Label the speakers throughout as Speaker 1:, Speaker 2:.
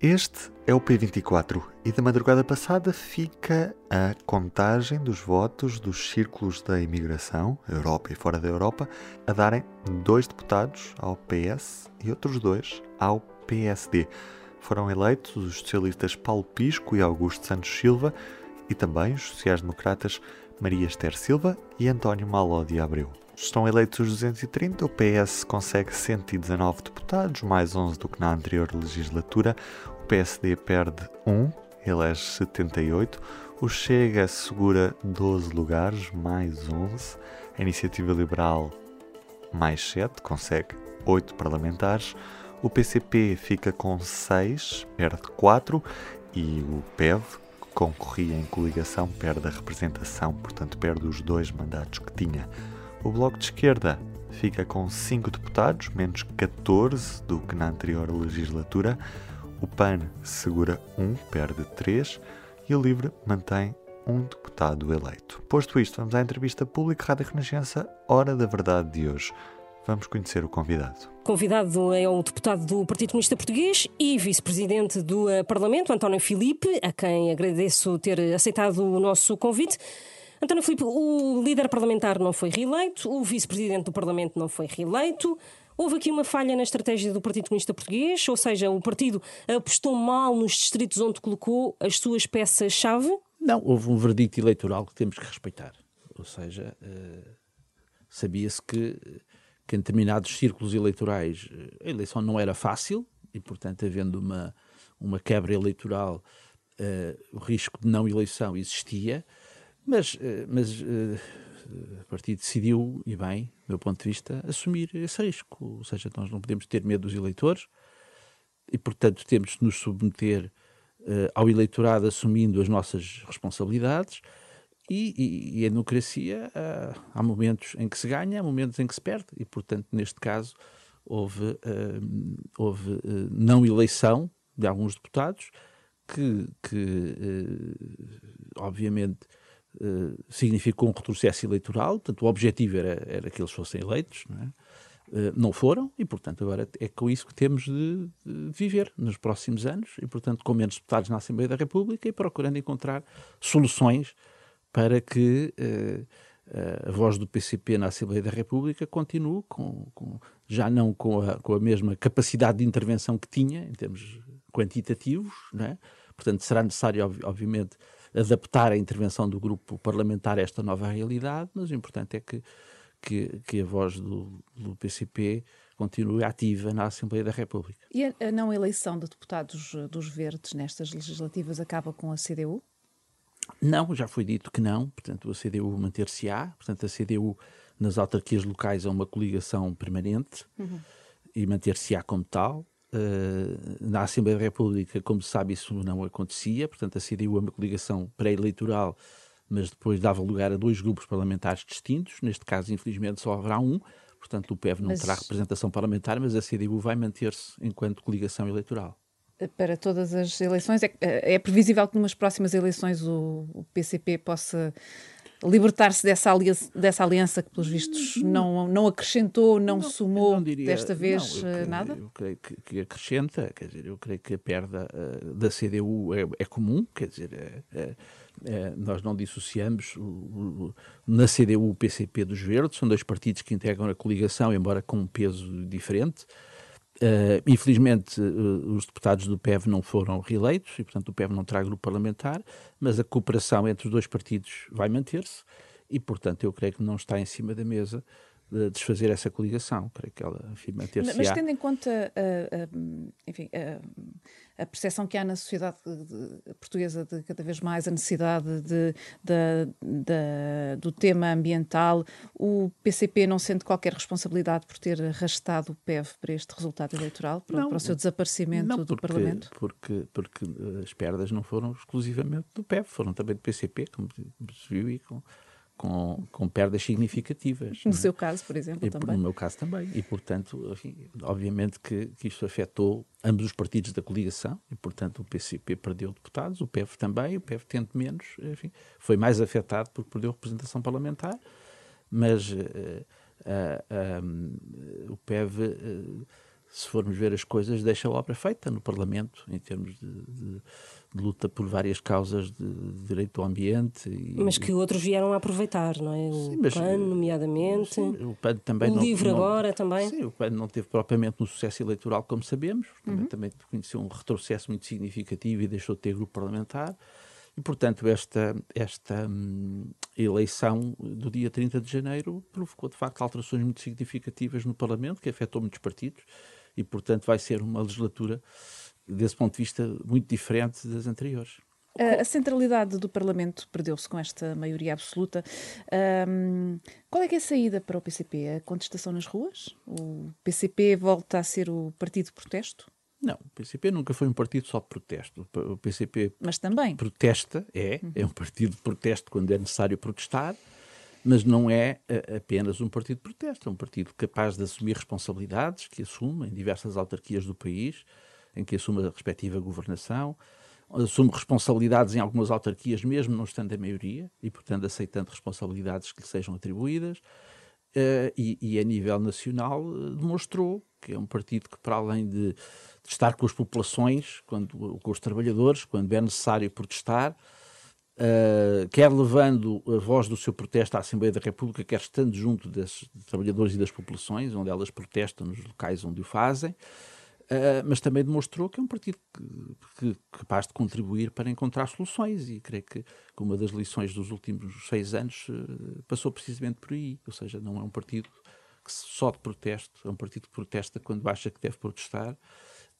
Speaker 1: Este é o P24 e da madrugada passada fica a contagem dos votos dos círculos da imigração, Europa e fora da Europa, a darem dois deputados ao PS e outros dois ao PSD. Foram eleitos os socialistas Paulo Pisco e Augusto Santos Silva e também os sociais-democratas Maria Esther Silva e António Maló de Abreu. Estão eleitos os 230, o PS consegue 119 deputados, mais 11 do que na anterior legislatura, PSD perde 1, elege 78, o Chega segura 12 lugares, mais 11, a Iniciativa Liberal mais 7, consegue 8 parlamentares, o PCP fica com 6, perde 4 e o PEV, que concorria em coligação, perde a representação, portanto perde os dois mandatos que tinha. O Bloco de Esquerda fica com 5 deputados, menos 14 do que na anterior legislatura. O PAN segura 1, um, perde 3 e o LIVRE mantém um deputado eleito. Posto isto, vamos à entrevista pública Rádio Renascença, Hora da Verdade de hoje. Vamos conhecer o convidado.
Speaker 2: Convidado é o deputado do Partido Comunista Português e vice-presidente do eh, Parlamento, António Filipe, a quem agradeço ter aceitado o nosso convite. António Filipe, o líder parlamentar não foi reeleito, o vice-presidente do Parlamento não foi reeleito. Houve aqui uma falha na estratégia do Partido Comunista Português, ou seja, o partido apostou mal nos distritos onde colocou as suas peças-chave?
Speaker 3: Não, houve um verdicto eleitoral que temos que respeitar. Ou seja, uh, sabia-se que, que em determinados círculos eleitorais eh, a eleição não era fácil e, portanto, havendo uma, uma quebra eleitoral, uh, o risco de não eleição existia. Mas, eh, mas eh, o partido decidiu, e bem, do meu ponto de vista, assumir esse risco. Ou seja, nós não podemos ter medo dos eleitores e, portanto, temos de nos submeter uh, ao eleitorado assumindo as nossas responsabilidades. E, e, e a democracia, uh, há momentos em que se ganha, há momentos em que se perde. E, portanto, neste caso, houve, uh, houve não eleição de alguns deputados que, que obviamente, eh, significou um retrocesso eleitoral, portanto o objetivo era, era que eles fossem eleitos, não, é? uh, não foram, e portanto agora é com isso que temos de, viver nos próximos anos, e portanto com menos deputados na Assembleia da República e procurando encontrar soluções para que uh, a voz do PCP na Assembleia da República continue com, com já não com a, com a mesma capacidade de intervenção que tinha em termos quantitativos, é? portanto será necessário obviamente adaptar a intervenção do grupo parlamentar a esta nova realidade, mas o importante é que, que, que a voz do, do PCP continue ativa na Assembleia da República.
Speaker 4: E a, não eleição de deputados eh, dos Verdes nestas legislativas acaba com a CDU?
Speaker 3: Não, já foi dito que não, portanto a CDU manter-se-á, portanto a CDU nas autarquias locais é uma coligação permanente uhum. e manter-se-á como tal. Na Assembleia da República, como se sabe, isso não acontecia, portanto, a CDU é uma coligação pré-eleitoral, mas depois dava lugar a dois grupos parlamentares distintos. Neste caso, infelizmente, só haverá um, portanto, o PEV não mas... terá representação parlamentar, mas a CDU vai manter-se enquanto coligação eleitoral.
Speaker 4: Para todas as eleições, é, é previsível que nas próximas eleições o, o PCP possa libertar-se dessa aliança, dessa aliança que, pelos vistos, não, não acrescentou, não, não somou não diria, desta vez não,
Speaker 3: eh,
Speaker 4: nada?
Speaker 3: Eu creio que, que, acrescenta, quer dizer, eu creio que a perda uh, da CDU é, é, comum, quer dizer, é, é, nós não dissociamos o, o, na CDU o PCP dos Verdes, são dois partidos que integram a coligação, embora com um peso diferente. Uh, infelizmente, uh, os deputados do PEV não foram reeleitos e, portanto, o PEV não terá grupo parlamentar, mas a cooperação entre os dois partidos vai manter-se e, portanto, eu creio que não está em cima da mesa de desfazer essa coligação. Creio que ela, enfim, manter-se.
Speaker 4: Mas tendo em conta, enfim, a percepção que há na sociedade portuguesa de cada vez mais a necessidade de, de, de, do tema ambiental, o PCP não sente qualquer responsabilidade por ter arrastado o PEV para este resultado eleitoral, para, não, para o seu desaparecimento
Speaker 3: não,
Speaker 4: porque, do Parlamento?
Speaker 3: Porque, porque as perdas não foram exclusivamente do PEV, foram também do PCP, como se viu, e com com, com perdas significativas.
Speaker 4: No é? seu caso, por exemplo,
Speaker 3: e,
Speaker 4: também.
Speaker 3: No meu caso também. E, portanto, enfim, obviamente que, que isto afetou ambos os partidos da coligação e, portanto, o PCP perdeu deputados, o PEV também, o PEV tendo menos, enfim, foi mais afetado porque perdeu representação parlamentar, mas uh, uh, um, o PEV, uh, se formos ver as coisas, deixa a obra feita no Parlamento, em termos de, de de luta por várias causas de, direito ao ambiente. E,
Speaker 2: mas que outros vieram a aproveitar, não é? O sim, mas, PAN, nomeadamente. Sim,
Speaker 3: o PAN também
Speaker 2: o
Speaker 3: não,
Speaker 2: LIVRE
Speaker 3: não,
Speaker 2: agora também.
Speaker 3: Sim, o PAN não teve propriamente um sucesso eleitoral, como sabemos. Também, uhum. também conheceu um retrocesso muito significativo e deixou de ter grupo parlamentar. E, portanto, esta, esta hum, eleição do dia 30 de janeiro provocou, de facto, alterações muito significativas no Parlamento, que afetou muitos partidos, e, portanto, vai ser uma legislatura desse ponto de vista, muito diferente das anteriores.
Speaker 4: A centralidade do Parlamento perdeu-se com esta maioria absoluta. Um, qual é que é a saída para o PCP? A contestação nas ruas? O PCP volta a ser o partido de protesto?
Speaker 3: Não, o PCP nunca foi um partido só de protesto. O PCP
Speaker 4: mas também.
Speaker 3: protesta, é, uhum. é um partido de protesto quando é necessário protestar, mas não é apenas um partido de protesto, é um partido capaz de assumir responsabilidades, que assume em diversas autarquias do país, em que assume a respectiva governação, assume responsabilidades em algumas autarquias, mesmo não estando a maioria, e, portanto, aceitando responsabilidades que lhe sejam atribuídas. Uh, e, e, a nível nacional uh, demonstrou que é um partido que, para além de, de, estar com as populações, quando, com os trabalhadores, quando é necessário protestar, uh, quer levando a voz do seu protesto à Assembleia da República, quer estando junto dos trabalhadores e das populações, onde elas protestam nos locais onde o fazem, Uh, mas também demonstrou que é um partido que, que, capaz de contribuir para encontrar soluções e creio que, que uma das lições dos últimos seis anos uh, passou precisamente por aí, ou seja, não é um partido só de protesto, é um partido que protesta quando acha que deve protestar,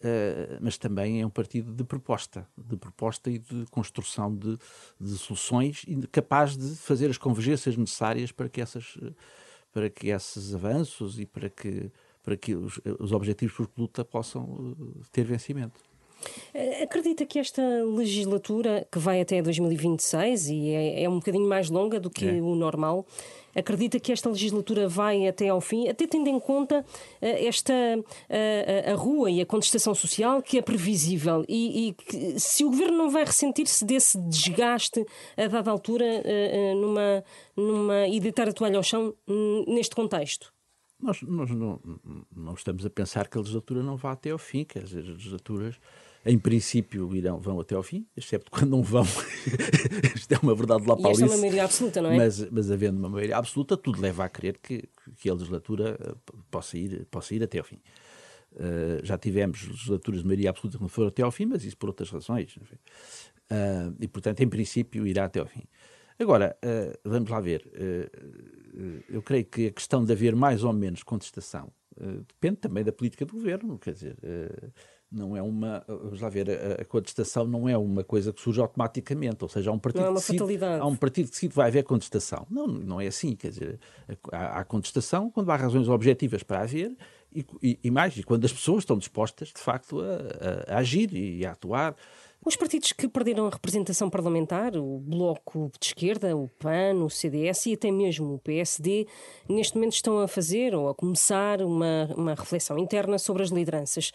Speaker 3: uh, mas também é um partido de proposta, de proposta e de construção de, de soluções capaz de fazer as convergências necessárias para que essas para que esses avanços e para que para que os, os objetivos por luta possam eh, ter vencimento.
Speaker 2: Eh, acredita que esta legislatura, que vai até 2026 e é, é um bocadinho mais longa do que é. o normal, acredita que esta legislatura vai até ao fim, até tendo em conta uh, esta uh, a rua e a contestação social que é previsível e, e que, se o governo não vai ressentir-se desse desgaste a dada altura uh, numa, numa e deitar a toalha ao chão neste contexto?
Speaker 3: Nós, nós não, não, estamos a pensar que a legislatura não vá até ao fim, quer dizer, as legislaturas, em princípio, irão, vão até ao fim, excepto quando não vão. Isto é uma verdade lá para
Speaker 2: Esta é uma maioria absoluta, não é?
Speaker 3: Mas, mas havendo uma maioria absoluta, tudo leva a crer que, que a legislatura eh, possa ir, possa ir até ao fim. Uh, já tivemos legislaturas de maioria absoluta que não foram até ao fim, mas isso por outras razões. Uh, e, portanto, em princípio, irá até ao fim. Agora, uh, vamos lá ver. Eu creio que a questão de haver mais ou menos contestação depende também da política do governo. Quer dizer, não é uma. Vamos lá ver, a, a, contestação não é uma coisa que surge automaticamente. Ou seja, há um partido,
Speaker 2: é
Speaker 3: que, decide, há um partido que decide que vai haver contestação. Não, não é assim. Quer dizer, há, há contestação quando há razões objetivas para haver e, e, e, mais, e quando as pessoas estão dispostas, de facto, a, a, a agir e a atuar.
Speaker 2: Os partidos que perderam a representação parlamentar, o Bloco de Esquerda, o PAN, o CDS e até mesmo o PSD, neste momento estão a fazer ou a começar uma, uma reflexão interna sobre as lideranças.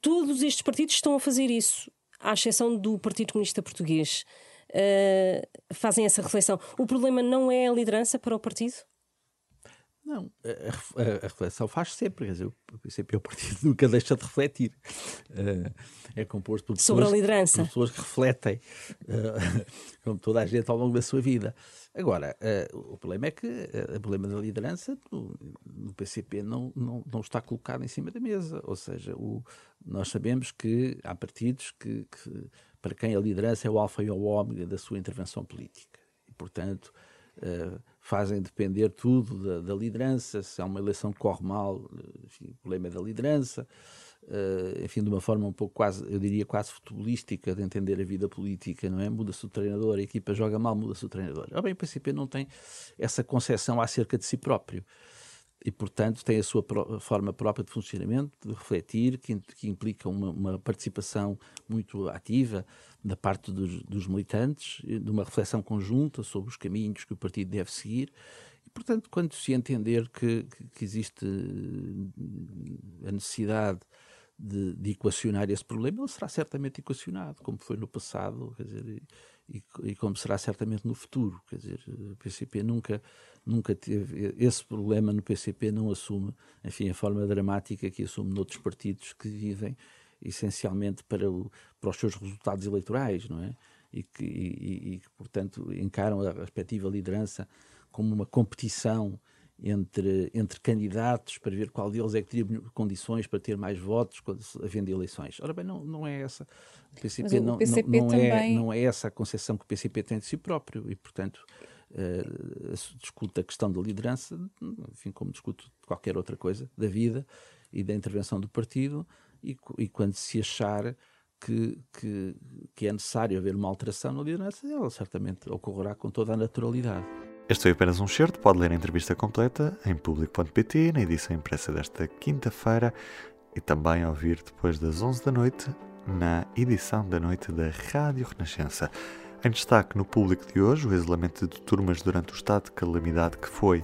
Speaker 2: Todos estes partidos estão a fazer isso, à exceção do Partido Comunista Português. Uh, fazem essa reflexão. O problema não é a liderança para o partido?
Speaker 3: Não, a, a, a, reflexão faz sempre, quer dizer, o PCP é o partido nunca deixa de refletir. Uh, é composto por pessoas,
Speaker 2: Sobre a liderança.
Speaker 3: Pessoas que refletem, uh, como toda a gente ao longo da sua vida. Agora, uh, o problema é que o problema da liderança no, no, PCP não, não, não está colocado em cima da mesa. Ou seja, o, nós sabemos que há partidos que, que, para quem a liderança é o alfa e o ômega da sua intervenção política. E, portanto, fazem depender tudo da, da liderança, se há uma eleição que corre mal, enfim, o problema é da liderança, uh, enfim, de uma forma um pouco quase, eu diria quase futebolística de entender a vida política, não é? Muda-se o treinador, a equipa joga mal, muda-se o treinador. Ora bem, o PCP não tem essa concepção acerca de si próprio e, portanto, tem a sua forma própria de funcionamento, de refletir, que, que implica uma, uma, participação muito ativa da parte dos, dos, militantes, de uma reflexão conjunta sobre os caminhos que o partido deve seguir. E, portanto, quando se entender que, que existe a necessidade de, de, equacionar esse problema, ele será certamente equacionado, como foi no passado, quer dizer, e, e, como será certamente no futuro. Quer dizer, o PCP nunca, nunca teve esse problema no PCP, não assume, enfim, a forma dramática que assume noutros partidos que vivem essencialmente para, o, para os seus resultados eleitorais, não é? E que, e, e, portanto, encaram a respectiva liderança como uma competição entre, entre candidatos para ver qual deles é que teria condições para ter mais votos quando havendo eleições. Ora bem, não, não é essa. O PCP, não, PCP não, não é, não é essa a concepção que o PCP tem de si próprio e, portanto, uh, discute a questão da liderança, enfim, como discute qualquer outra coisa da vida e da intervenção do partido e, e quando se achar que, que, que é necessário haver uma alteração na liderança, ela certamente ocorrerá com toda a naturalidade.
Speaker 1: Este foi apenas um certo, pode ler a entrevista completa em público.pt, na edição impressa desta quinta-feira e também ouvir depois das 11 da noite na edição da noite da Rádio Renascença. Em destaque no público de hoje, o isolamento de turmas durante o estado de calamidade que foi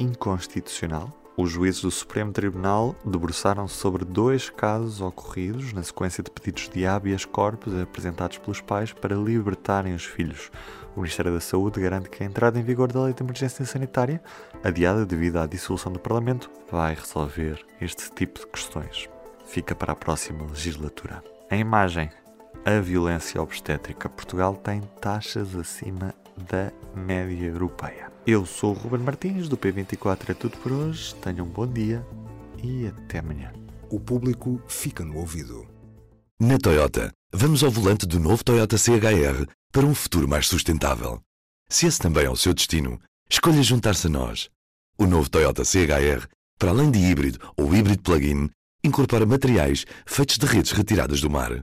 Speaker 1: inconstitucional, os juízes do Supremo Tribunal debruçaram-se sobre dois casos ocorridos na sequência de pedidos de habeas corpus apresentados pelos pais para libertarem os filhos. O Ministério da Saúde garante que a entrada em vigor da lei de emergência sanitária, adiada devido à dissolução do Parlamento, vai resolver este tipo de questões. Fica para a próxima legislatura. A imagem. A violência obstétrica. Portugal tem taxas acima da média europeia. Eu sou o Ruben Martins, do P24 é tudo por hoje. Tenham um bom dia e até amanhã.
Speaker 5: O público fica no ouvido. Na Toyota, vamos ao volante do novo Toyota CHR para um futuro mais sustentável. Se esse também é o seu destino, escolha juntar-se a nós. O novo Toyota CHR, para além de híbrido ou híbrido plug-in, incorpora materiais feitos de redes retiradas do mar.